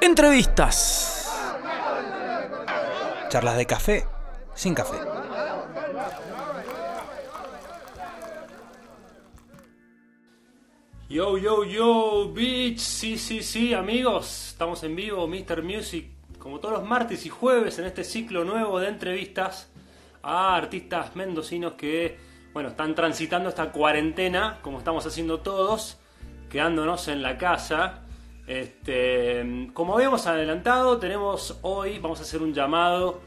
Entrevistas. Charlas de café sin café. Yo, yo, yo, bitch. Sí, sí, sí, amigos. Estamos en vivo, Mr. Music, como todos los martes y jueves en este ciclo nuevo de entrevistas a artistas mendocinos que, bueno, están transitando esta cuarentena, como estamos haciendo todos, quedándonos en la casa. Este, como habíamos adelantado, tenemos hoy, vamos a hacer un llamado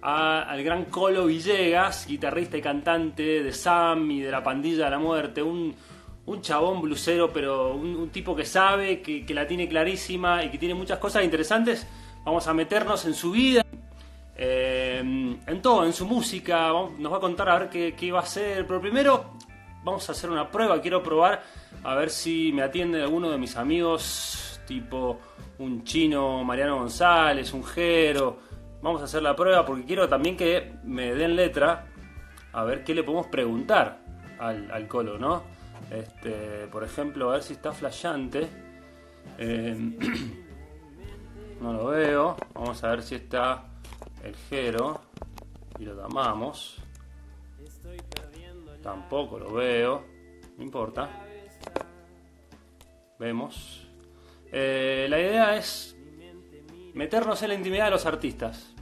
al gran Colo Villegas, guitarrista y cantante de Sam y de la Pandilla de la Muerte, un, un chabón blusero, pero un, tipo que sabe, que, la tiene clarísima y que tiene muchas cosas interesantes. Vamos a meternos en su vida, eh, en todo, en su música, nos va a contar a ver qué, qué va a hacer, pero primero vamos a hacer una prueba, quiero probar a ver si me atiende alguno de mis amigos, tipo un chino Mariano González, un Jero, vamos a hacer la prueba porque quiero también que me den letra, a ver qué le podemos preguntar al, al ¿no? Este, por ejemplo, a ver si está flasheante. Eh, no lo veo. Vamos a ver si está el Jero. Y lo llamamos. Tampoco lo veo. No importa. Vemos. Eh, la idea es meternos en la intimidad de los artistas.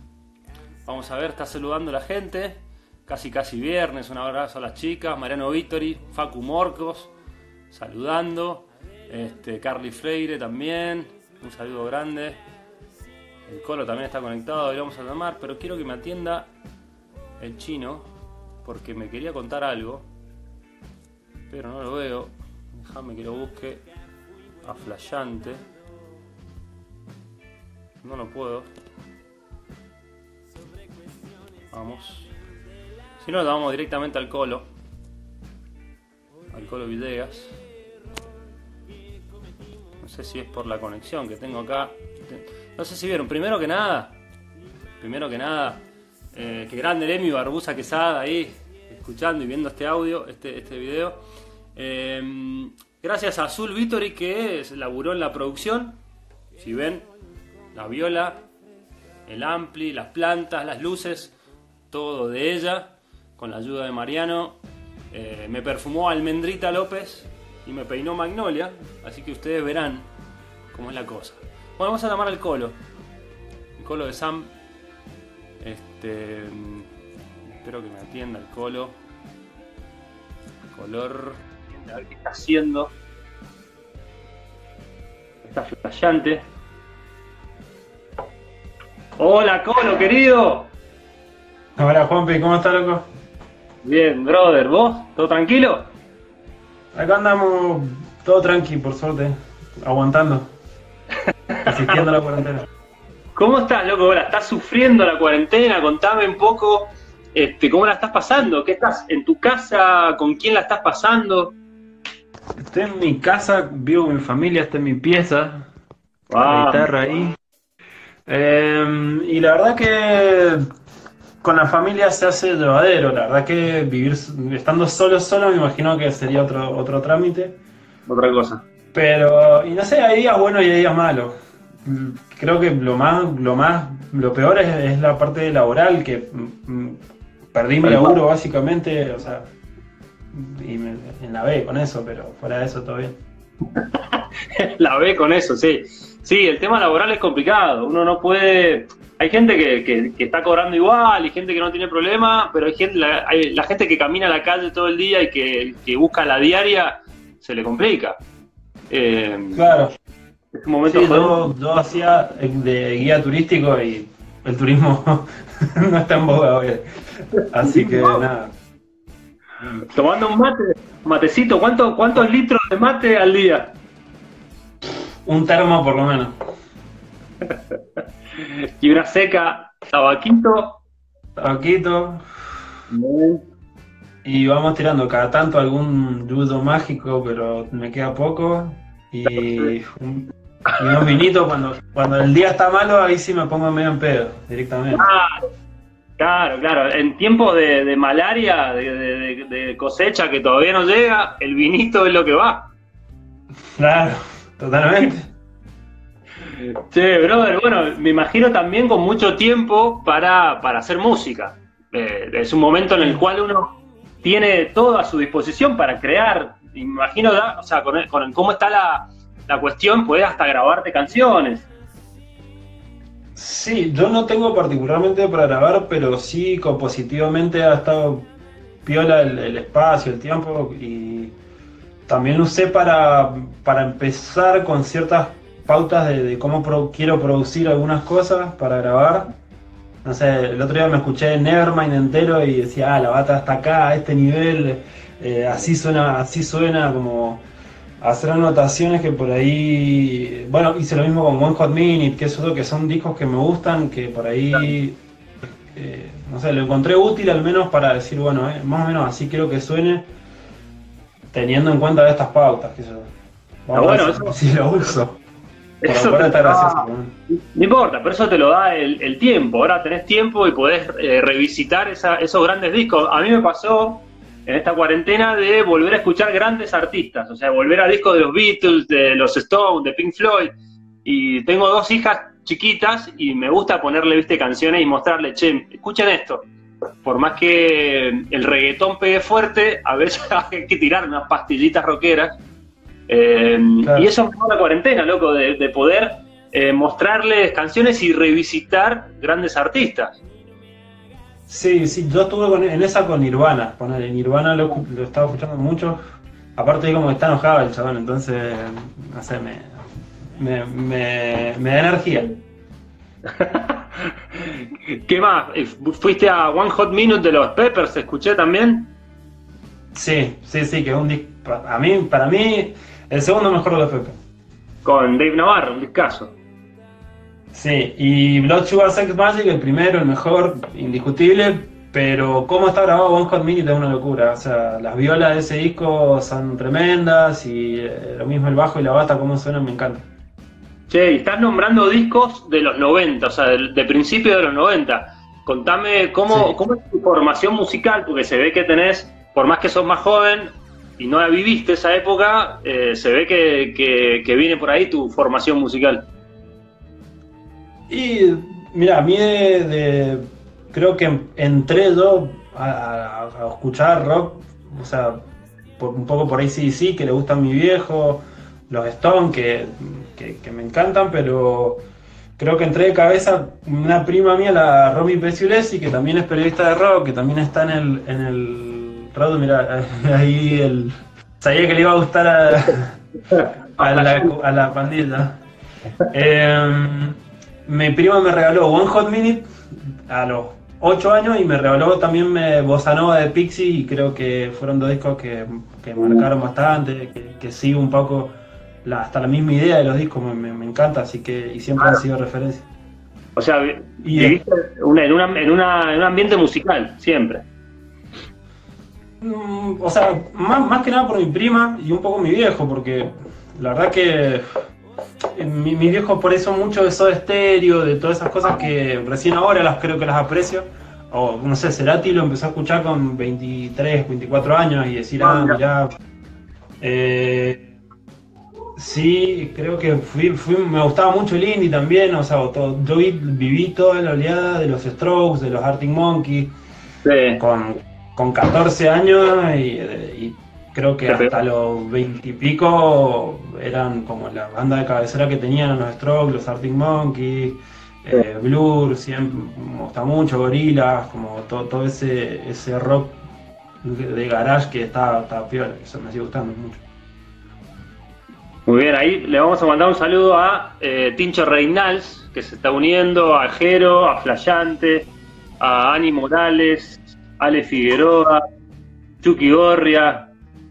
Vamos a ver, está saludando la gente. Casi casi viernes, un abrazo a las chicas. Mariano Vittori, Facu Morcos, saludando. Este, Carly Freire también. Un saludo grande. El Colo también está conectado, y vamos a llamar, pero quiero que me atienda el chino, porque me quería contar algo, pero no lo veo. Déjame que lo busque a Flayante. No lo puedo. Vamos. Si no, lo damos directamente al Colo. Al Colo Villegas. No sé si es por la conexión que tengo acá. No sé si vieron, primero que nada, primero que nada, eh, que grande Emi Barbusa Quesada ahí, escuchando y viendo este audio, este, este video. Eh, gracias a Azul Vittori que es- laburó en la producción. Si ven, la viola, el ampli, las plantas, las luces, todo de ella, con la ayuda de Mariano. Eh, me perfumó Almendrita López y me peinó Magnolia, así que ustedes verán cómo es la cosa. Bueno, vamos a llamar al Colo. El Colo de Sam. Este. Espero que me atienda el Colo. Color. A ver qué está haciendo. Está flasheante. Hola, Colo, querido. Hola Juanpi, ¿cómo estás, loco? Bien, brother, ¿vos? ¿Todo tranquilo? Acá andamos todo tranqui, por suerte, aguantando, asistiendo a la cuarentena. ¿Cómo estás, loco? Hola, ¿Estás sufriendo la cuarentena? Contame un poco este, cómo la estás pasando. ¿Qué estás en tu casa? ¿Con quién la estás pasando? Estoy en mi casa, vivo con mi familia, está en mi pieza, la Ah, guitarra ahí. Eh, y la verdad que con la familia se hace llevadero, la verdad que vivir estando solo, solo, me imagino que sería otro, otro trámite. otra cosa. Pero, y no sé, hay días buenos y hay días malos. Creo que lo más, lo más, lo peor es, es la parte laboral, que mm, mm, perdí mi laburo básicamente, o sea, y me, en la B con eso, pero fuera de eso todo bien. La ve con eso, sí. Sí, el tema laboral es complicado. Uno no puede. Hay gente que, que- que está cobrando igual y gente que no tiene problema, pero hay gente, la, hay- la gente que camina a la calle todo el día y que, que busca la diaria se le complica. Eh, Claro, es un momento sí, yo, yo hacía de guía turístico y el turismo no está en boga hoy. Así que nada. Tomando un mate, matecito, ¿cuánto, ¿cuántos litros de mate al día? Un termo por lo menos. Y una seca, tabaquito. Tabaquito. Y vamos tirando cada tanto algún judo mágico, pero me queda poco. Y un, y unos vinitos cuando, cuando el día está malo, ahí sí me pongo medio en pedo, directamente. Claro, claro. En tiempo de, de malaria, de, de- de- cosecha que todavía no llega, el vinito es lo que va. Claro, totalmente. Che, brother, bueno, me imagino también con mucho tiempo para, para hacer música. Eh, es un momento en el cual uno tiene todo a su disposición para crear. Imagino, o sea, con, con cómo está la, la cuestión, puedes hasta grabarte canciones. Sí, yo no tengo particularmente para grabar, pero sí compositivamente ha estado piola el, espacio, el tiempo y también usé para, para empezar con ciertas pautas de, cómo quiero producir algunas cosas para grabar. No sé, el otro día me escuché Nevermind entero y decía, ah, la bata está acá, a este nivel, eh, así suena, así suena como hacer anotaciones que por ahí, bueno, hice lo mismo con One Hot Minute, que eso que son discos que me gustan, que por ahí, eh, no sé, lo encontré útil al menos para decir, bueno, eh, más o menos así quiero que suene, teniendo en cuenta estas pautas, que yo, ah, bueno, eso, si lo uso. Eso no importa, pero eso te lo da el, tiempo. Ahora tenés tiempo y podés eh, revisitar esos grandes discos. A mí me pasó en esta cuarentena de volver a escuchar grandes artistas, o sea, volver a discos de los Beatles, de los Stones, de Pink Floyd. Y tengo dos hijas chiquitas y me gusta ponerle, viste, canciones y mostrarle, che, escuchen esto. Por más que el reggaetón pegue fuerte, a veces hay que tirar unas pastillitas rockeras. Eh, y eso me la cuarentena, loco, de, poder eh, mostrarles canciones y revisitar grandes artistas. Sí, sí, yo estuve en esa con Nirvana. en Nirvana lo, lo, estaba escuchando mucho. Aparte como está enojado el chabón, entonces, no sé, me, me, me, da energía. ¿Qué más? Eh, ¿Fuiste a One Hot Minute de los Peppers? ¿Escuché también? Sí, sí, sí, que es un disco. A mí, para mí, el segundo mejor de los Peppers. Con Dave Navarro, un discazo. Sí, y Blood Sugar Sex Magic, el primero, el mejor, indiscutible, pero cómo está grabado One Hot Minute es una locura. O sea, las violas de ese disco son tremendas y eh, lo mismo el bajo y la bata, cómo suenan, me encanta. Che, y estás nombrando discos de los 90, o sea, de, principio de los 90. Contame cómo, cómo es tu formación musical, porque se ve que tenés, por más que sos más joven y no viviste esa época, eh, se ve que, que viene por ahí tu formación musical. Y mira, a mí de, creo que entré yo a, escuchar rock, o sea, un poco por ahí sí, sí, que le gustan mi viejo, los Stones, que, me encantan, pero creo que entré de cabeza una prima mía, la Romy Pesiulesi, que también es periodista de rock, que también está en el, en el rock, mira, ahí el... Sabía que le iba a gustar a, a, la, a la pandilla. Eh, mi prima me regaló One Hot Minute a los 8 años y me regaló también me, Bossa Nova de Pixie y creo que fueron dos discos que, marcaron bastante, que, sigo un poco hasta la misma idea de los discos, me, encanta, así que y siempre han sido referencia. O sea, viviste en, en, un ambiente musical, siempre. Mm, o sea, más, más que nada por mi prima y un poco mi viejo, porque la verdad que mi, mi, viejo por eso mucho de Soda Stereo, de todas esas cosas que recién ahora las creo que las aprecio. O no sé, Cerati lo empezó a escuchar con 23, 24 años y decir, ah, mirá. Eh, sí, creo que fui, me gustaba mucho el indie también, o sea, yo viví toda la oleada de los Strokes, de los Arctic Monkeys, con, con 14 años y Creo que hasta los veintipico eran como la banda de cabecera que tenían los Strokes, los Arctic Monkeys, eh, Blur, siempre me gusta mucho, Gorillaz, como todo, ese, ese rock de garage que está, está peor, eso me sigue gustando mucho. Muy bien, ahí le vamos a mandar un saludo a eh, Tincho Reinals, que se está uniendo, a Jero, a Flayante, a Ani Morales, Ale Figueroa, Chucky Gorria,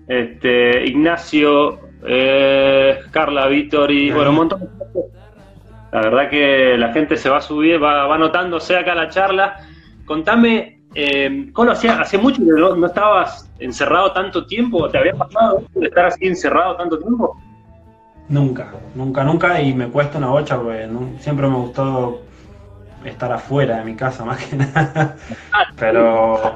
este, Ignacio, eh, Carla Vittori, bueno, un montón de La verdad que la gente se va a subir, va, va notándose acá la charla. Contame, eh, ¿cómo hacía? ¿Hace mucho que no, estabas encerrado tanto tiempo? ¿Te había pasado de estar así encerrado tanto tiempo? Nunca, nunca, nunca, y me cuesta una bocha porque siempre me gustó estar afuera de mi casa más que nada. Ah, Pero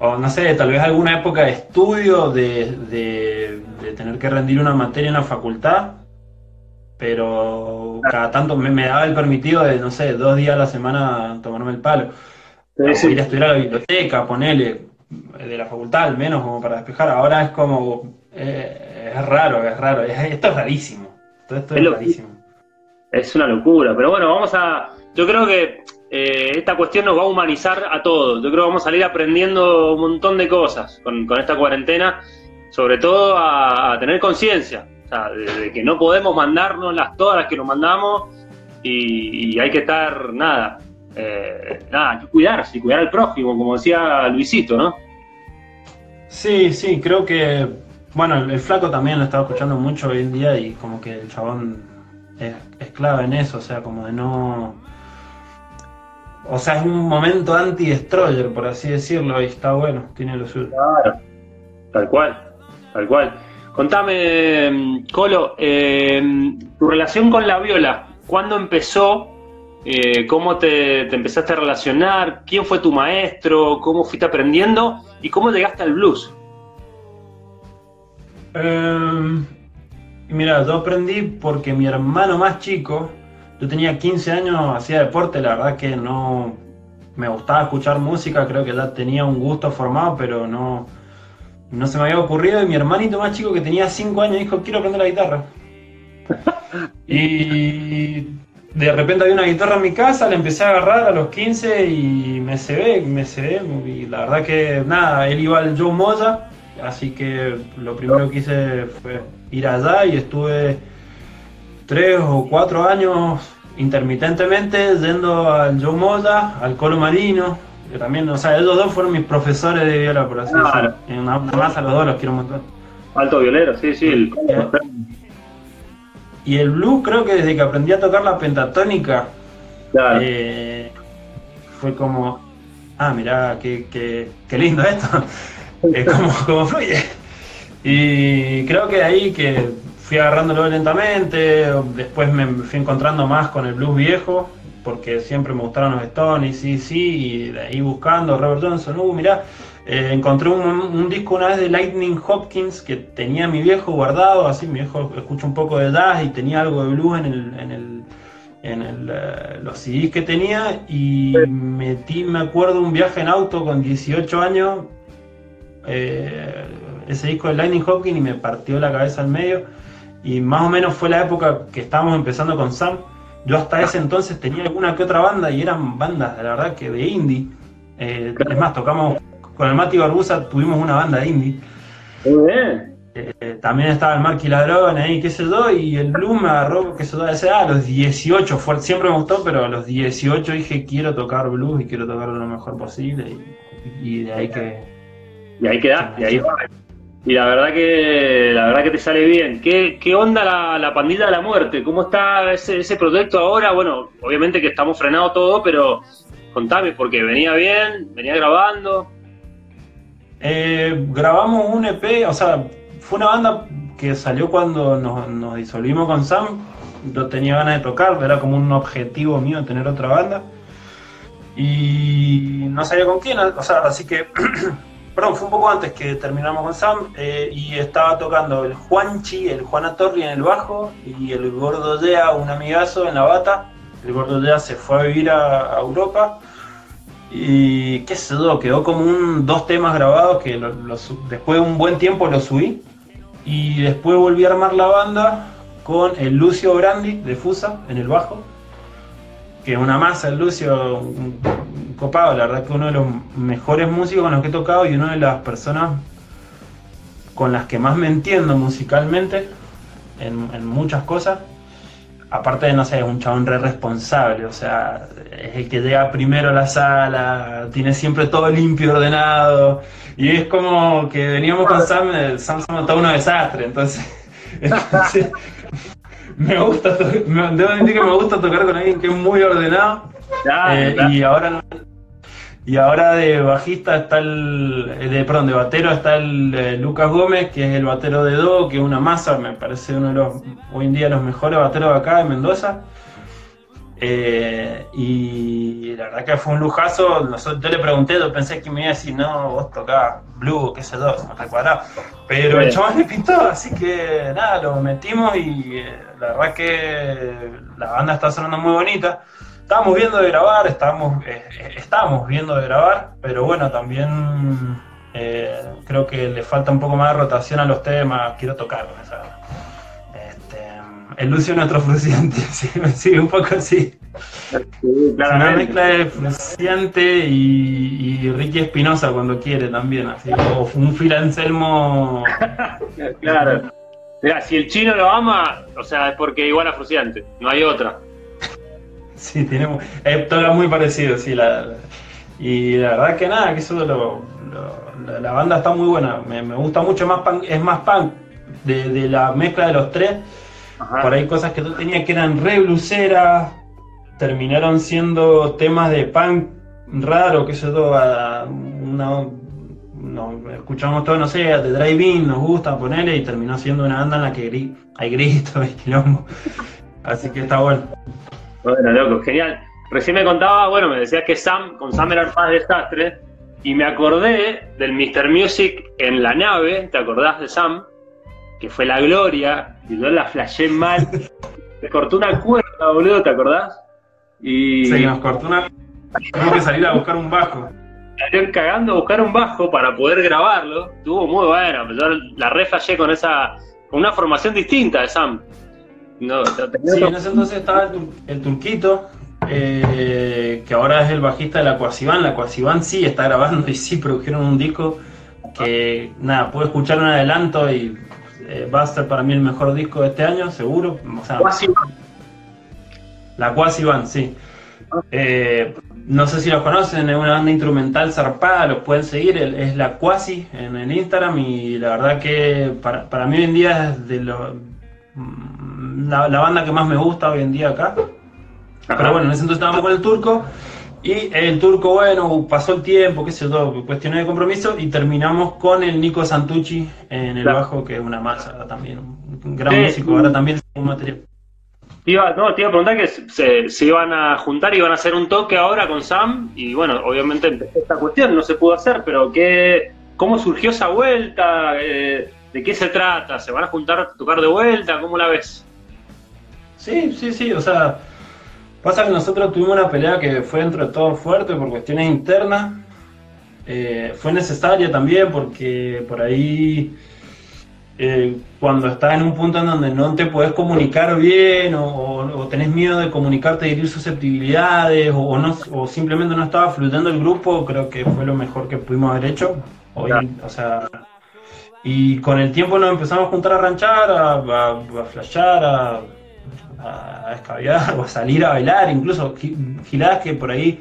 o no sé, tal vez alguna época de estudio, de, tener que rendir una materia en la facultad, pero cada tanto me, me daba el permitido de, no sé, dos días a la semana tomarme el palo. Sí, O ir a estudiar a la biblioteca, ponele, de la facultad al menos, como para despejar. Ahora es como, eh, es raro, es raro, es- esto es rarísimo. Todo esto Es rarísimo. Es una locura, pero bueno, vamos a. Yo creo que eh, esta cuestión nos va a humanizar a todos. Yo creo que vamos a salir aprendiendo un montón de cosas con, esta cuarentena, sobre todo a, tener conciencia, o sea, de, que no podemos mandarnos las todas las que nos mandamos y, hay que estar, nada, eh, nada, hay que cuidarse cuidar al prójimo, como decía Luisito, ¿no? Sí, sí, creo que, bueno, el, flaco también lo estaba escuchando mucho hoy en día y como que el chabón es clave en eso, o sea, como de no... O sea, es un momento anti-destroyer, por así decirlo, y está bueno, tiene lo suyo. Claro, tal cual, tal cual. Contame, Colo, eh, tu relación con la viola, ¿cuándo empezó? Eh, ¿Cómo te, te empezaste a relacionar? ¿Quién fue tu maestro? ¿Cómo fuiste aprendiendo? ¿Y cómo llegaste al blues? Eh, mira, yo aprendí porque mi hermano más chico, yo tenía 15 años, hacía deporte, la verdad que no me gustaba escuchar música, creo que ya tenía un gusto formado, pero no, no se me había ocurrido. Y mi hermanito más chico, que tenía 5 años, dijo, quiero aprender la guitarra. y de repente había una guitarra en mi casa, la empecé a agarrar a los 15 y me cebé, me cebé. Y la verdad que nada, él iba al Joe Moya, así que lo primero que hice fue ir allá y estuve tres o cuatro años intermitentemente yendo al Joe Moya, al Colo Marino. Que también, o sea, ellos dos fueron mis profesores de viola, por así Claro. decirlo. Una, una más a los dos los quiero montón. Alto violero, sí, sí. El, Y el blues creo que desde que aprendí a tocar la pentatónica claro. eh, fue como, ah, mirá, qué, qué, qué lindo esto, es como, como fluye. Y creo que ahí que fui agarrándolo lentamente, después me fui encontrando más con el blues viejo, porque siempre me gustaron los Stones, sí, sí, y de ahí buscando Robert Johnson, uh, mirá, eh, encontré un, un disco una vez de Lightning Hopkins que tenía mi viejo guardado, así mi viejo escucha un poco de jazz y tenía algo de blues en el, en el, en el, eh, los CDs que tenía y metí, me acuerdo, un viaje en auto con 18 años, eh, ese disco de Lightning Hopkins y me partió la cabeza al medio y más o menos fue la época que estábamos empezando con Sam. Yo hasta ese entonces tenía alguna que otra banda y eran bandas, la verdad, que de indie. Eh, es más, tocamos con el Mati Barbusa, tuvimos una banda de indie. Muy bien. Eh, también estaba el Marky Ladrón ahí, qué sé yo, y el Blue me agarró, qué sé yo, a esa edad, a los 18, fue, siempre me gustó, pero a los 18 dije quiero tocar blues y quiero tocarlo lo mejor posible, y, y de ahí que... Y ahí quedaste, y ahí va. Y la verdad que la verdad que te sale bien. ¿Qué, qué onda la, la pandilla de la muerte? ¿Cómo está ese, ese proyecto ahora? Bueno, obviamente que estamos frenados todo, pero contame, porque venía bien, venía grabando. Eh, grabamos un EP, o sea, fue una banda que salió cuando nos, nos disolvimos con Sam. Yo tenía ganas de tocar, era como un objetivo mío tener otra banda. Y no sabía con quién, o sea, así que, perdón, fue un poco antes que terminamos con Sam. eh, y estaba tocando el Juanchi, el Juana Torri en el bajo y el Gordo Yea, un amigazo en la bata. El Gordo Yea se fue a vivir a, Europa. Y qué sé yo, quedó como un dos temas grabados que después de un buen tiempo lo subí. Y después volví a armar la banda con el Lucio Brandi de Fusa en el bajo. Que una masa, el Lucio, un, copado, la verdad que uno de los mejores músicos con los que he tocado y una de las personas con las que más me entiendo musicalmente en, muchas cosas. Aparte de, no sé, es un chabón re responsable, o sea, es el que llega primero a la sala, tiene siempre todo limpio, ordenado, y es como que veníamos con Sam, eh, Sam somos todo un desastre, entonces me gusta, me- debo admitir que me gusta tocar con alguien que es muy ordenado, Claro, eh, claro. y ahora y ahora de bajista está el eh, de perdón, de batero está el eh, Lucas Gómez, que es el batero de Do, que es una masa, me parece uno de los hoy en día los mejores bateros de acá de Mendoza. Eh, y la verdad que fue un lujazo. Nosotros, yo le pregunté, yo pensé que me iba a decir, no, vos tocás blue, qué sé yo, me recuerda. Pero el chaval le pintó, así que nada, lo metimos y eh, la verdad que la banda está sonando muy bonita. Estábamos viendo de grabar, estábamos, eh, estamos viendo de grabar, pero bueno, también creo que le falta un poco más de rotación a los temas. Quiero tocar con esa el Lucio nuestro fruciante, sí, sí, un poco así. Sí, una mezcla de fruciante y, Ricky Espinosa cuando quiere también, así, o un Phil Anselmo. claro. Mira, si el chino lo ama, o sea, es porque igual a fruciante, no hay otra. Sí, tenemos. Es todo muy parecido, sí. La, y la verdad que nada, que eso lo, la, banda está muy buena. Me, gusta mucho más punk, es más punk de, de la mezcla de los tres por ahí cosas que tú tenías que eran re bluseras, terminaron siendo temas de punk raro, que eso todo, no, escuchamos todo, no sé, de drive-in, nos gusta ponerle y terminó siendo una banda en la que hay gritos, hay quilombo. Así que está bueno. Bueno, loco, genial. Recién me contaba, bueno, me decías que Sam, con Sam era el paz desastre, y me acordé del Mr. Music en la nave, ¿te acordás de Sam? Que fue la gloria, y yo la flashé mal. Me cortó una cuerda, boludo, ¿te acordás? Y... Sí, nos cortó una... Tuvimos que salir a buscar un bajo. Salieron cagando a buscar un bajo para poder grabarlo. Estuvo muy bueno. Yo la reflashé con esa... con una formación distinta de Sam. No, sí, en ese entonces estaba el, Turquito, eh, que ahora es el bajista de la Quasivan. La Quasivan sí está grabando y sí produjeron un disco que, nada, puedo escuchar un adelanto y eh, va a ser para mí el mejor disco de este año, seguro. O sea, la Quasi Band, sí. Eh, no sé si los conocen, es una banda instrumental zarpada, los pueden seguir, es la Quasi en el Instagram y la verdad que para, mí hoy en día es de lo, mm, la, banda que más me gusta hoy en día acá. Pero bueno, en ese entonces estábamos con el turco y el turco, bueno, pasó el tiempo, qué sé yo, cuestiones de compromiso, y terminamos con el Nico Santucci en el bajo, que es una masa también, un gran músico, ahora también un material. Iba, no, te iba a preguntar que se, iban a juntar, y iban a hacer un toque ahora con Sam, y bueno, obviamente esta cuestión, no se pudo hacer, pero ¿qué, ¿cómo surgió esa vuelta? Eh, ¿De qué se trata? ¿Se van a juntar a tocar de vuelta? ¿Cómo la ves? Sí, sí, sí, o sea Pasa que nosotros tuvimos una pelea que fue dentro de todo fuerte por cuestiones internas. Eh, fue necesaria también porque por ahí eh, cuando estás en un punto en donde no te puedes comunicar bien o, tenés miedo de comunicarte y herir susceptibilidades o, no, o simplemente no estaba fluyendo el grupo, creo que fue lo mejor que pudimos haber hecho. Hoy, o sea, y con el tiempo nos empezamos a juntar a ranchar, a, a, a flashear, a a, escabiar o a salir a bailar, incluso giladas que por ahí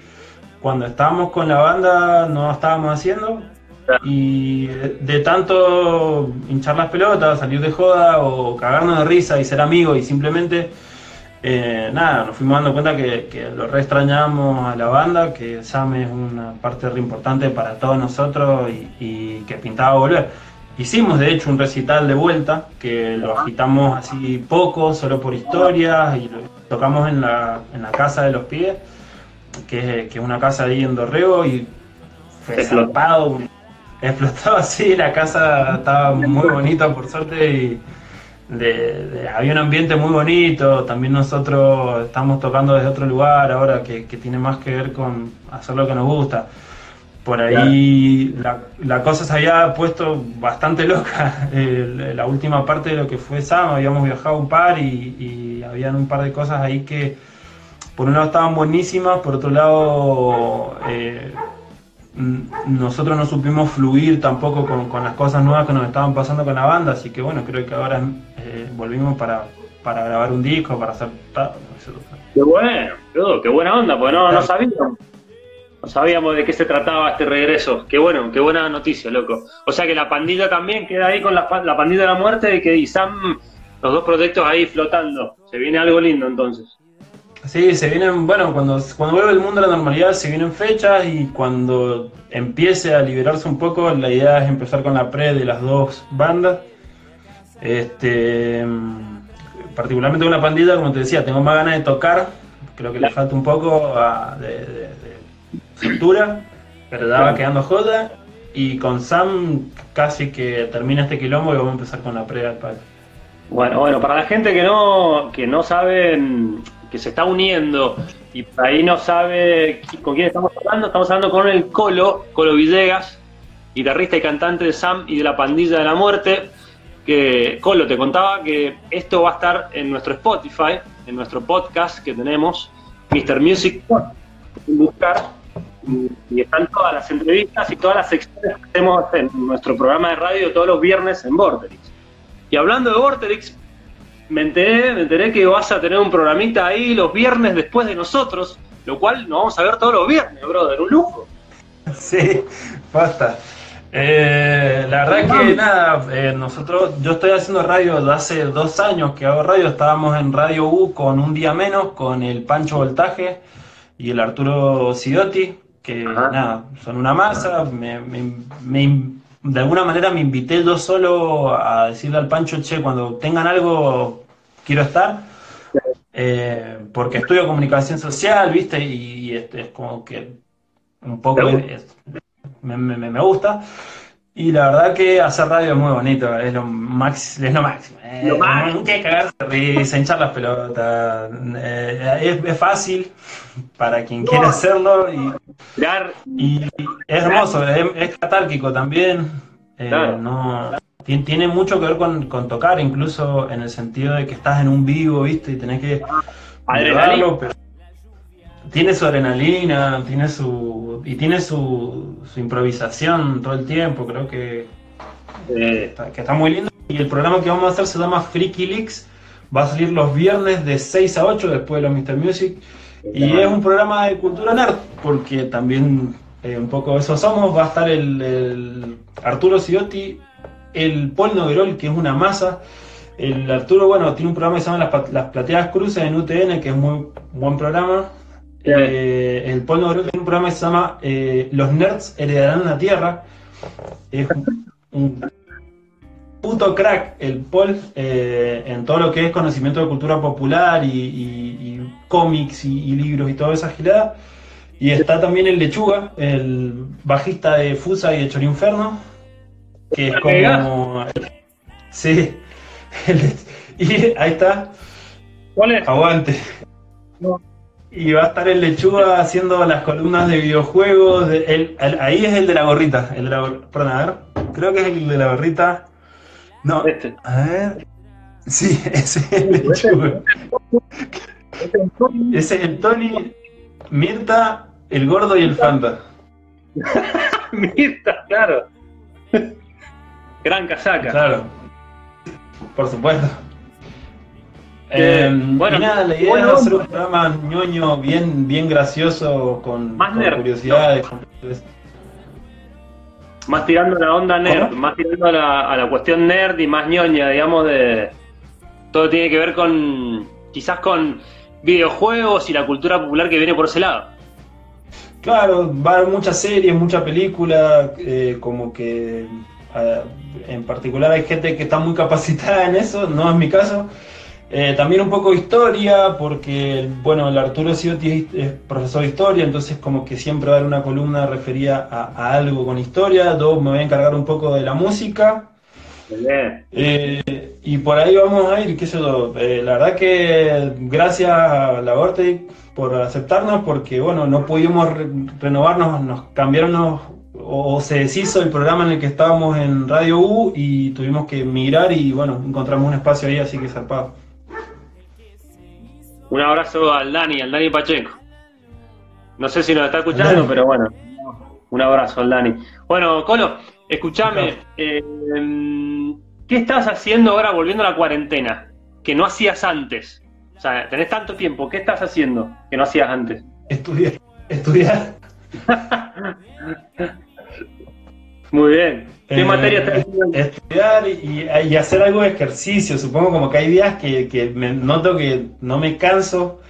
cuando estábamos con la banda no estábamos haciendo. Y de, tanto hinchar las pelotas, salir de joda o cagarnos de risa y ser amigos y simplemente eh, nada, nos fuimos dando cuenta que, lo re extrañamos a la banda, que Sam es una parte re importante para todos nosotros y, y que pintaba volver. Hicimos de hecho un recital de vuelta, que lo agitamos así poco, solo por historias, y lo tocamos en la, en la casa de los pies, que, es una casa ahí en Dorrego, y fue explotado, explotó. así, la casa estaba muy bonita por suerte, y había un ambiente muy bonito, también nosotros estamos tocando desde otro lugar ahora que, que tiene más que ver con hacer lo que nos gusta por ahí la, cosa se había puesto bastante loca. la última parte de lo que fue Sam, habíamos viajado un par y, habían un par de cosas ahí que por un lado estaban buenísimas, por otro lado eh, nosotros no supimos fluir tampoco con, las cosas nuevas que nos estaban pasando con la banda, así que bueno, creo que ahora eh, volvimos para, grabar un disco, para hacer... Qué bueno, qué buena onda, porque no, no sabíamos sabíamos de qué se trataba este regreso. Qué bueno, qué buena noticia, loco. O sea que la pandilla también queda ahí con la, la pandilla de la muerte y que y Sam, los dos proyectos ahí flotando. Se viene algo lindo entonces. Sí, se vienen, bueno, cuando, cuando vuelve el mundo a la normalidad se vienen fechas y cuando empiece a liberarse un poco, la idea es empezar con la pre de las dos bandas. Este, particularmente con la pandilla, como te decía, tengo más ganas de tocar creo que le falta un poco a- de, de, de cintura, pero ya va quedando joda. Y con Sam casi que termina este quilombo y vamos a empezar con la previa del palo. Bueno, bueno, para la gente que no, que no sabe, que se está uniendo y por ahí no sabe con quién estamos hablando, estamos hablando con el Colo, Colo Villegas, guitarrista y cantante de Sam y de la Pandilla de la Muerte. Que Colo te contaba que esto va a estar en nuestro Spotify, en nuestro podcast que tenemos, Mr. Music buscar y, y están todas las entrevistas y todas las secciones que hacemos en nuestro programa de radio todos los viernes en Vorterix. Y hablando de Vorterix, me enteré, me enteré que vas a tener un programita ahí los viernes después de nosotros, lo cual nos vamos a ver todos los viernes, brother, un lujo. Sí, basta. Eh, la verdad que nada, eh, nosotros, yo estoy haciendo radio desde hace dos años que hago radio, estábamos en Radio U con un día menos, con el Pancho Voltaje y el Arturo Sidotti, que Ajá. nada, son una masa, me, me- me- de alguna manera me invité yo solo a decirle al Pancho, che, cuando tengan algo, quiero estar. Eh, porque estudio comunicación social, ¿viste? Y, y es, es como que un poco es- me- me- me gusta. Y la verdad que hacer radio es muy bonito, es lo, max, es lo máximo. Eh, Lo máximo. no hay que cagarse risa, hinchar las pelotas. Eh, es, es fácil para quien quiera hacerlo y, es hermoso, es, es catárquico también. Eh, Claro. no, ti- tiene mucho que ver con, con tocar, incluso en el sentido de que estás en un vivo, ¿viste? Y tenés que Adrenalina. Tiene su adrenalina, tiene su y tiene su, su improvisación todo el tiempo, creo que eh, está, que está muy lindo. Y el programa que vamos a hacer se llama Freaky Leaks, va a salir los viernes de 6 a 8 después de los Mr. Music. Y es un programa de cultura nerd, porque también eh, un poco eso somos. Va a estar el, el Arturo Ciotti, el Paul Noguerol, que es una masa. El Arturo, bueno, tiene un programa que se llama Las, Las Plateadas Cruces en UTN, que es muy buen programa. Eh, el Paul Noguerol tiene un programa que se llama eh, Los Nerds Heredarán la Tierra. Es un, un puto crack el Paul eh, en todo lo que es conocimiento de cultura popular y, y- y cómics y, y libros y toda esa gilada. Y está también el Lechuga, el bajista de Fusa y de Chorinferno, que es como... Sí, y ahí está, ¿Cuál es? aguante. Y va a estar el Lechuga haciendo las columnas de videojuegos. de- el- el- ahí es el de la gorrita. El de la, perdón, a ver. Creo que es el de la gorrita. No, Este. a ver. Sí, ese es el Lechuga. Ese es el Tony, Mirta, el gordo y el Fanta. Mirta, claro. Gran casaca. Claro. Por supuesto. Eh, Eh, bueno, nada, la idea bueno, es hacer un programa ñoño bien, bien gracioso, con, Más con nerd, curiosidades. con- Más tirando a la onda nerd, ¿Cómo? más tirando a la, a la cuestión nerd y más ñoña, digamos, de. Todo tiene que ver con. quizás con videojuegos y la cultura popular que viene por ese lado. Claro, va a haber muchas series, mucha película, eh, como que eh, en particular hay gente que está muy capacitada en eso, no es mi caso. Eh, también un poco de historia, porque bueno, el Arturo Ciotti es, es profesor de historia, entonces como que siempre va a haber una columna referida a, a algo con historia. Yo me voy a encargar un poco de la música. Eh, y por ahí vamos a ir, qué sé yo. Eh, la verdad que gracias a la Vortex por aceptarnos, porque bueno, no pudimos re- renovarnos, nos cambiaron los- o se deshizo el programa en el que estábamos en Radio U y tuvimos que migrar y bueno, encontramos un espacio ahí, así que zarpado. Un abrazo al Dani, al Dani Pacheco. No sé si nos está escuchando, pero bueno. Un abrazo al Dani. Bueno, Colo, escúchame. eh, ¿Qué estás haciendo ahora volviendo a la cuarentena? Que no hacías antes. O sea, tenés tanto tiempo. ¿Qué estás haciendo que no hacías antes? Estudiar, estudiar. Muy bien. ¿Qué Eh, materia estás haciendo? Estudiar y, y hacer algo de ejercicio. Supongo como que hay días que, que me noto que no me canso.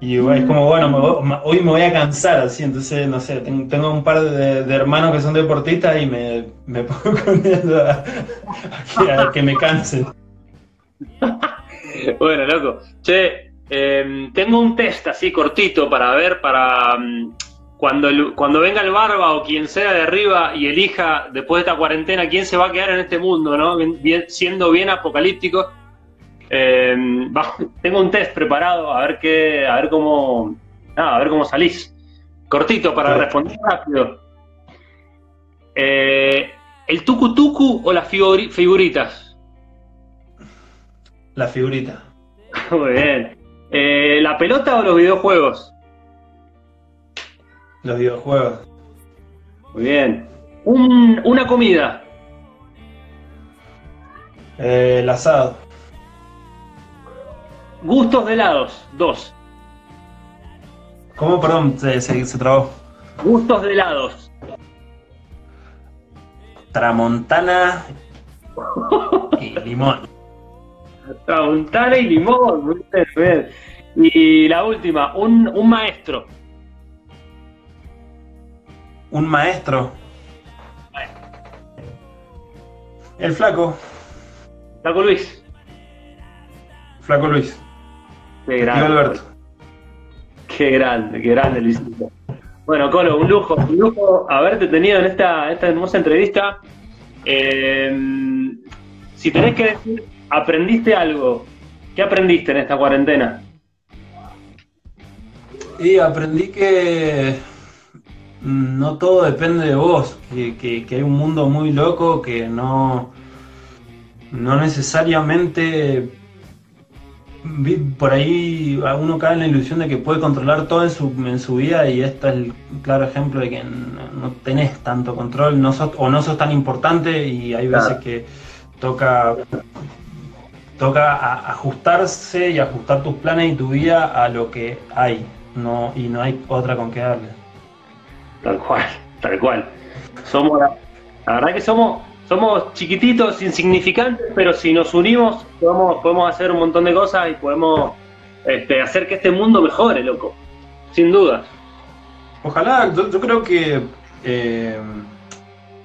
Y es como, bueno, me voy- hoy me voy a cansar, así. Entonces, no sé, ten- tengo un par de, de hermanos que son deportistas y me, me pongo con ellos a, a que, a que me cansen. Bueno, loco. Che, eh, tengo un test así cortito para ver, para mm, cuando, el- cuando venga el barba o quien sea de arriba y elija después de esta cuarentena quién se va a quedar en este mundo, ¿no? Bien- siendo bien apocalíptico. Eh, va- tengo un test preparado a ver qué, a ver cómo, nada, a ver cómo salís. Cortito para responder rápido. Eh, ¿El tucu tucu o las figuri- figuritas? La figurita. Muy bien. Eh, ¿La pelota o los videojuegos? Los videojuegos. Muy bien. Un- una comida. Eh, el asado. Gustos de helados. Dos. ¿Cómo? Perdón, se, se, se trabó. Gustos de helados. Tramontana y limón. Tramontana y limón. Muy bien, muy bien. Y la última, un, un maestro. Un maestro. El flaco. Taco Luis. Flaco Luis. Qué grande. Alberto. Qué grande, qué grande, Luisito. Bueno, Colo, un lujo, un lujo haberte tenido en esta, esta hermosa entrevista. Eh, si tenés que decir, aprendiste algo, ¿qué aprendiste en esta cuarentena? Y aprendí que no todo depende de vos, que, que- que hay un mundo muy loco que no, no necesariamente por ahí uno cae en la ilusión de que puede controlar todo en su, en su vida y este es el claro ejemplo de que no, tenés tanto control no sos- o no sos tan importante y hay veces que toca toca ajustarse y ajustar tus planes y tu vida a lo que hay no y no hay otra con que darle Tal cual, tal cual. Somos la, verdad que somos, somos chiquititos, insignificantes, pero si nos unimos podemos, podemos hacer un montón de cosas y podemos este, hacer que este mundo mejore, loco. Sin duda. Ojalá, yo, creo que, eh,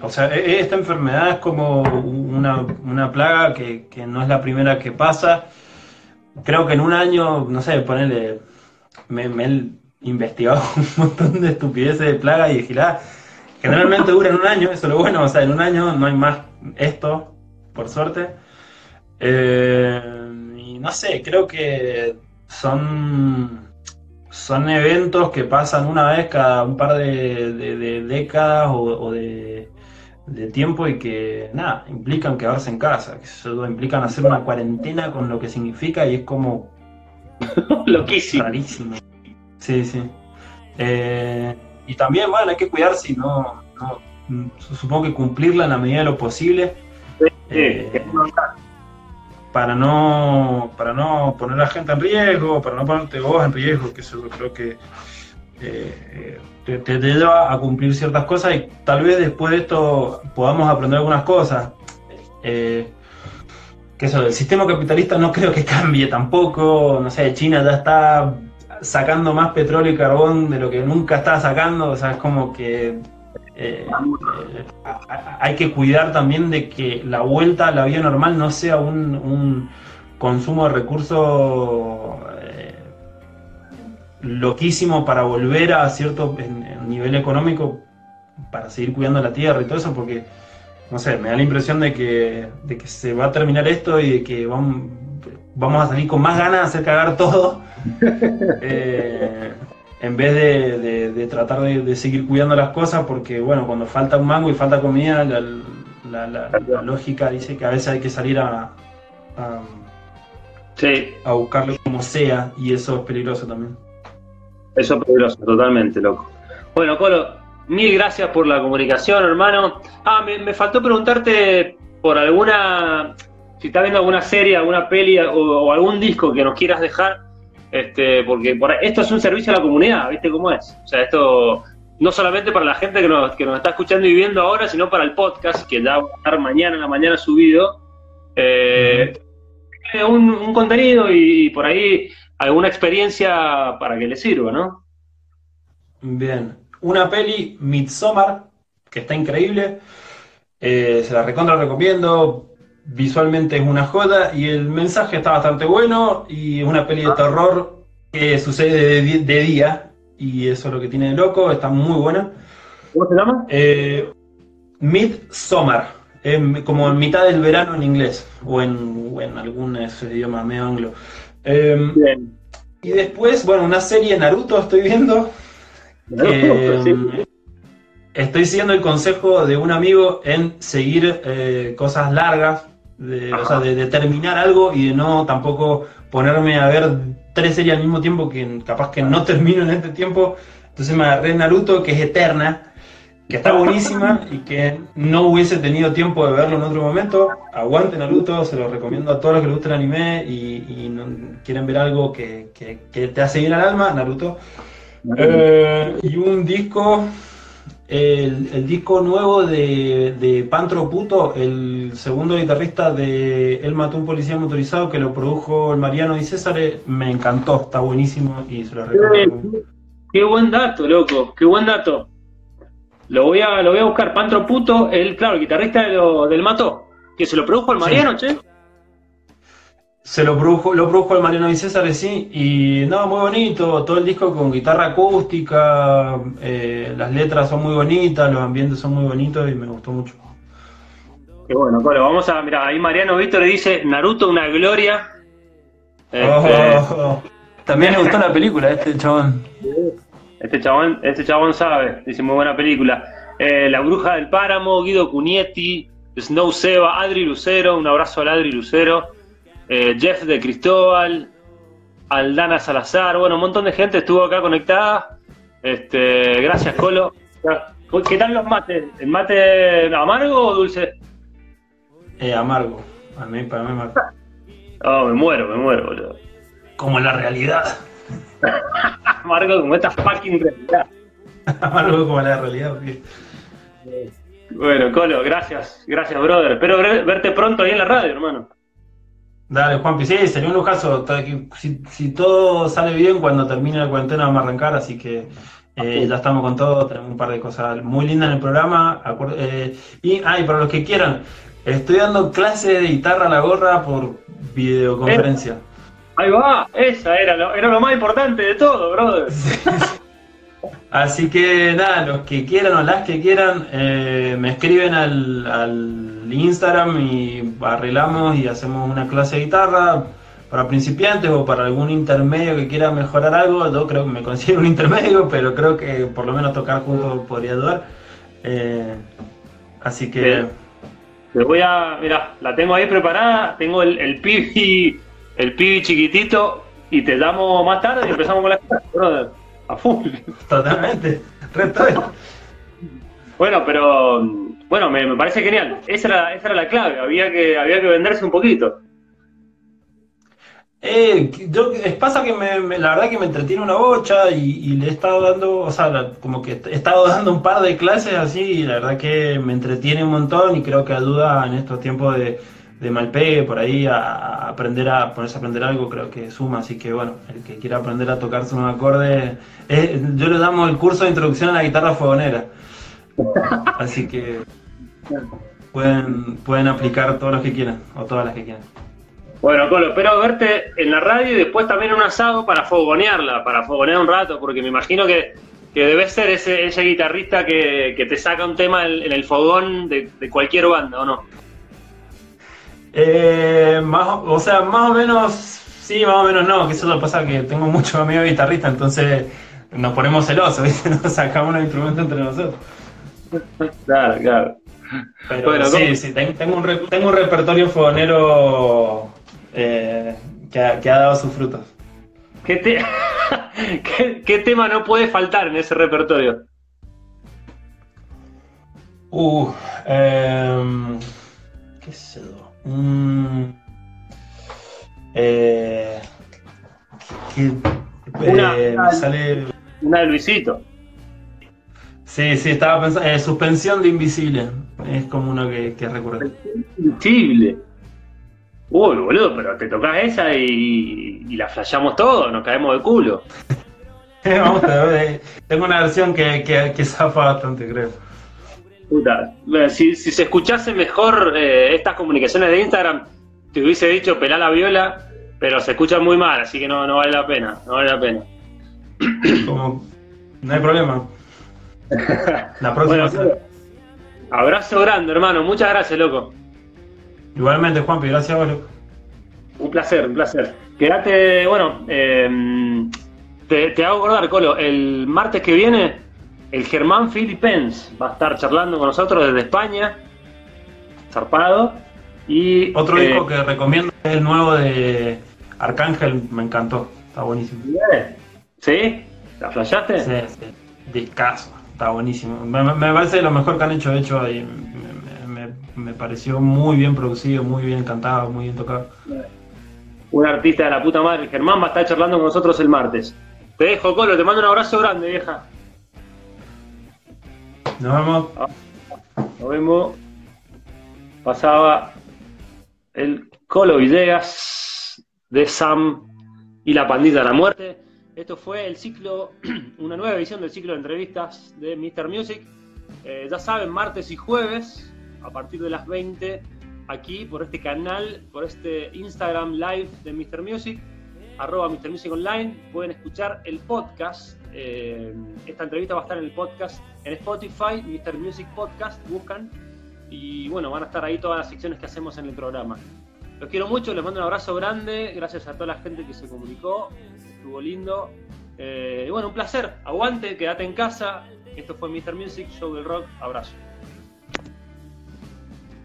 o sea, e- esta enfermedad es como una, una plaga que, que no es la primera que pasa. Creo que en un año, no sé, ponerle, me, investigado un montón de estupideces de plaga y de gilada. Generalmente duran un año, eso es lo bueno, o sea, en un año no hay más esto, por suerte. Eh, y no sé, creo que son son eventos que pasan una vez cada un par de, de- de décadas o, o de, de tiempo y que, nada, implican quedarse en casa, que eso implican hacer una cuarentena con lo que significa y es como Loquísimo. rarísimo. Sí, sí. Eh, y también, bueno, hay que cuidarse y no, no- mm, supongo que cumplirla en la medida de lo posible. Sí, Eh, para no para no poner a la gente en riesgo, para no ponerte vos en riesgo, que eso creo que eh, te, te lleva a cumplir ciertas cosas y tal vez después de esto podamos aprender algunas cosas. Eh, que eso, el sistema capitalista no creo que cambie tampoco, no sé, China ya está sacando más petróleo y carbón de lo que nunca estaba sacando, o sea, es como que eh, eh, hay que cuidar también de que la vuelta a la vida normal no sea un, un consumo de recursos eh, loquísimo para volver a cierto en nivel económico para seguir cuidando la tierra y todo eso, porque no sé, me da la impresión de que, de que se va a terminar esto y de que vamos, vamos a salir con más ganas de hacer cagar todo. eh, en vez de, de- de tratar de, de seguir cuidando las cosas, porque bueno, cuando falta un mango y falta comida, la, la- la- la lógica dice que a veces hay que salir a, a, Sí, a buscarlo como sea, y eso es peligroso también. eso es peligroso, totalmente, loco. Bueno, Colo, mil gracias por la comunicación, hermano. Ah, me, me faltó preguntarte por alguna, si estás viendo alguna serie, alguna peli o, algún disco que nos quieras dejar, este, porque por esto es un servicio a la comunidad, ¿viste cómo es? O sea, esto no solamente para la gente que nos, que nos está escuchando y viendo ahora, sino para el podcast, que ya va a estar mañana en la mañana subido. Eh, un, un contenido y por ahí alguna experiencia para que le sirva, ¿no? Bien, una peli, Midsommar, que está increíble, eh, se la recontra recomiendo, visualmente es una joda y el mensaje está bastante bueno y es una peli de terror que sucede de, de día y eso es lo que tiene de loco, está muy buena. ¿Cómo se llama? Eh, Midsummer, como en mitad del verano en inglés o en, o en algún ese idioma medio anglo. Em, Bien. y después, bueno, una serie Naruto estoy viendo. Sí. em, Estoy siguiendo el consejo de un amigo en seguir eh, cosas largas, de, o sea, de, de terminar algo y de no tampoco ponerme a ver tres series al mismo tiempo que capaz que no termino en este tiempo. Entonces me agarré Naruto, que es eterna, que está buenísima y que no hubiese tenido tiempo de verlo en otro momento. Aguante Naruto, se lo recomiendo a todos los que les gusta el anime y, y no- quieren ver algo que, que- que te hace bien al alma, Naruto. Eh, y un disco, el, el disco nuevo de, de Pantro Puto, el segundo guitarrista de Él mató un policía motorizado que lo produjo el Mariano y César, eh, me encantó, está buenísimo y se lo recomiendo. Qué buen dato, loco, qué buen dato. Lo voy a, lo voy a buscar. Pantro Puto, el, claro, el guitarrista de lo- del Mató, que se lo produjo el Sí. Mariano, che. Se lo produjo, lo produjo el Mariano y César, sí, y no, muy bonito, todo el disco con guitarra acústica, eh, las letras son muy bonitas, los ambientes son muy bonitos y me gustó mucho. Qué bueno, Colo, vamos a, mira, ahí Mariano Víctor dice, Naruto una gloria. Este, Oh, también me gustó la película, este chabón. Este chabón, este chabón sabe, dice muy buena película. Eh, la Bruja del Páramo, Guido Cunietti, Snow Seba, Adri Lucero, un abrazo al Adri Lucero, eh, Jeff de Cristóbal, Aldana Salazar, bueno, un montón de gente estuvo acá conectada. Este, gracias, Colo. ¿Qué tal los mates? ¿El mate amargo o dulce? Eh, amargo, a mí, para mí amargo. Oh, me muero, me muero, boludo. Como la realidad, Amargo como esta fucking realidad. amargo como la realidad. Bueno, Colo, gracias, gracias, brother. Espero ver- verte pronto ahí en la radio, hermano. Dale, Juanpi, sí, sería un lujazo. Si, si todo sale bien, cuando termine la cuarentena vamos a arrancar, así que eh, ya estamos con todo. Tenemos un par de cosas muy lindas en el programa. eh, y, ah, y para los que quieran, estoy dando clase de guitarra a la gorra por videoconferencia. Ahí va, esa era lo, era lo más importante de todo, brother. Así que nada, los que quieran o las que quieran, eh, me escriben al, al Instagram y arreglamos y hacemos una clase de guitarra para principiantes o para algún intermedio que quiera mejorar algo. Yo creo que me considero un intermedio, pero creo que por lo menos tocar juntos podría ayudar. Eh, así que Bien. Te voy a, mira, la tengo ahí preparada, tengo el, el pibi, el pibi chiquitito y te llamo más tarde y empezamos con la clase, brother. A full. totalmente. re estoy. Bueno, pero bueno, me, me parece genial. Esa era, esa era la clave, había que, había que venderse un poquito. Eh, yo, es- pasa que me, me- la verdad que me entretiene una bocha y, y le he estado dando, o sea, la- como que he estado dando un par de clases así y la verdad que me entretiene un montón y creo que ayuda en estos tiempos de, de malpegue por ahí a, a aprender a ponerse a aprender algo, creo que suma, así que bueno, el que quiera aprender a tocarse un acorde, eh, yo le damos el curso de introducción a la guitarra fogonera, así que pueden, pueden aplicar todos los que quieran o todas las que quieran. Bueno, Colo, espero verte en la radio y después también un asado para fogonearla, para fogonear un rato, porque me imagino que, que debes ser ese, ese guitarrista que, que te saca un tema en, el fogón de, de cualquier banda, ¿o no? Eh, más, o sea, más o menos, sí, más o menos no, que eso lo pasa que tengo muchos amigos guitarristas, entonces nos ponemos celosos, ¿viste? Nos sacamos los instrumentos entre nosotros. Claro, claro. Pero Bueno, sí, sí, ten- tengo un, re- tengo un repertorio fogonero eh, que, ha, que ha dado sus frutos. ¿Qué, te- ¿Qué, qué tema no puede faltar en ese repertorio? Uh, em, ¿qué sé yo? Mm, eh, que- Una- eh, me sale Una de Luisito. Sí, sí, estaba pensando. eh, suspensión de invisible. Es como uno que, que recuerdo. Invisible. Uy, boludo, pero te tocas esa y, y la flasheamos todo, nos caemos de culo. Vamos a ver. eh, Tengo una versión que, que, que zafa bastante, creo. Puta, eh, si, si se escuchase mejor eh, estas comunicaciones de Instagram, te hubiese dicho pelá la viola, pero se escucha muy mal, así que no, no vale la pena, no vale la pena. Como, no hay problema. La próxima. Bueno. Abrazo grande, hermano, muchas gracias, loco. Igualmente, Juanpi, gracias a vos. loco. Un placer, un placer. Quédate, bueno, eh, te, te hago acordar, Colo, el martes que viene, el Germán Philippens va a estar charlando con nosotros desde España, zarpado. Y, Otro eh, disco que recomiendo es el nuevo de Arcángel, me encantó. Está buenísimo. ¿Sí? ¿La flashaste? Sí, sí. Discazo, está buenísimo. Me, parece lo mejor que han hecho, de hecho, ahí. Me, me- me pareció muy bien producido, muy bien cantado, muy bien tocado. Un artista de la puta madre. Germán va a estar charlando con nosotros el martes. Te dejo, Colo, te mando un abrazo grande, vieja. Nos vemos. Nos vemos. Pasaba el Colo Villegas de Sam y la pandilla de la muerte. Esto fue el ciclo, una nueva edición del ciclo de entrevistas de Mr. Music. Eh, ya saben, martes y jueves, a partir de las 20, aquí por este canal, por este Instagram Live de Mr. Music, arroba Mr. Music Online, pueden escuchar el podcast. Eh, esta entrevista va a estar en el podcast en Spotify, Mr. Music Podcast, buscan. Y bueno, van a estar ahí todas las secciones que hacemos en el programa. Los quiero mucho, les mando un abrazo grande, gracias a toda la gente que se comunicó, estuvo lindo. Eh, y bueno, un placer, aguante, quédate en casa. Esto fue Mr. Music, Show del Rock, abrazo.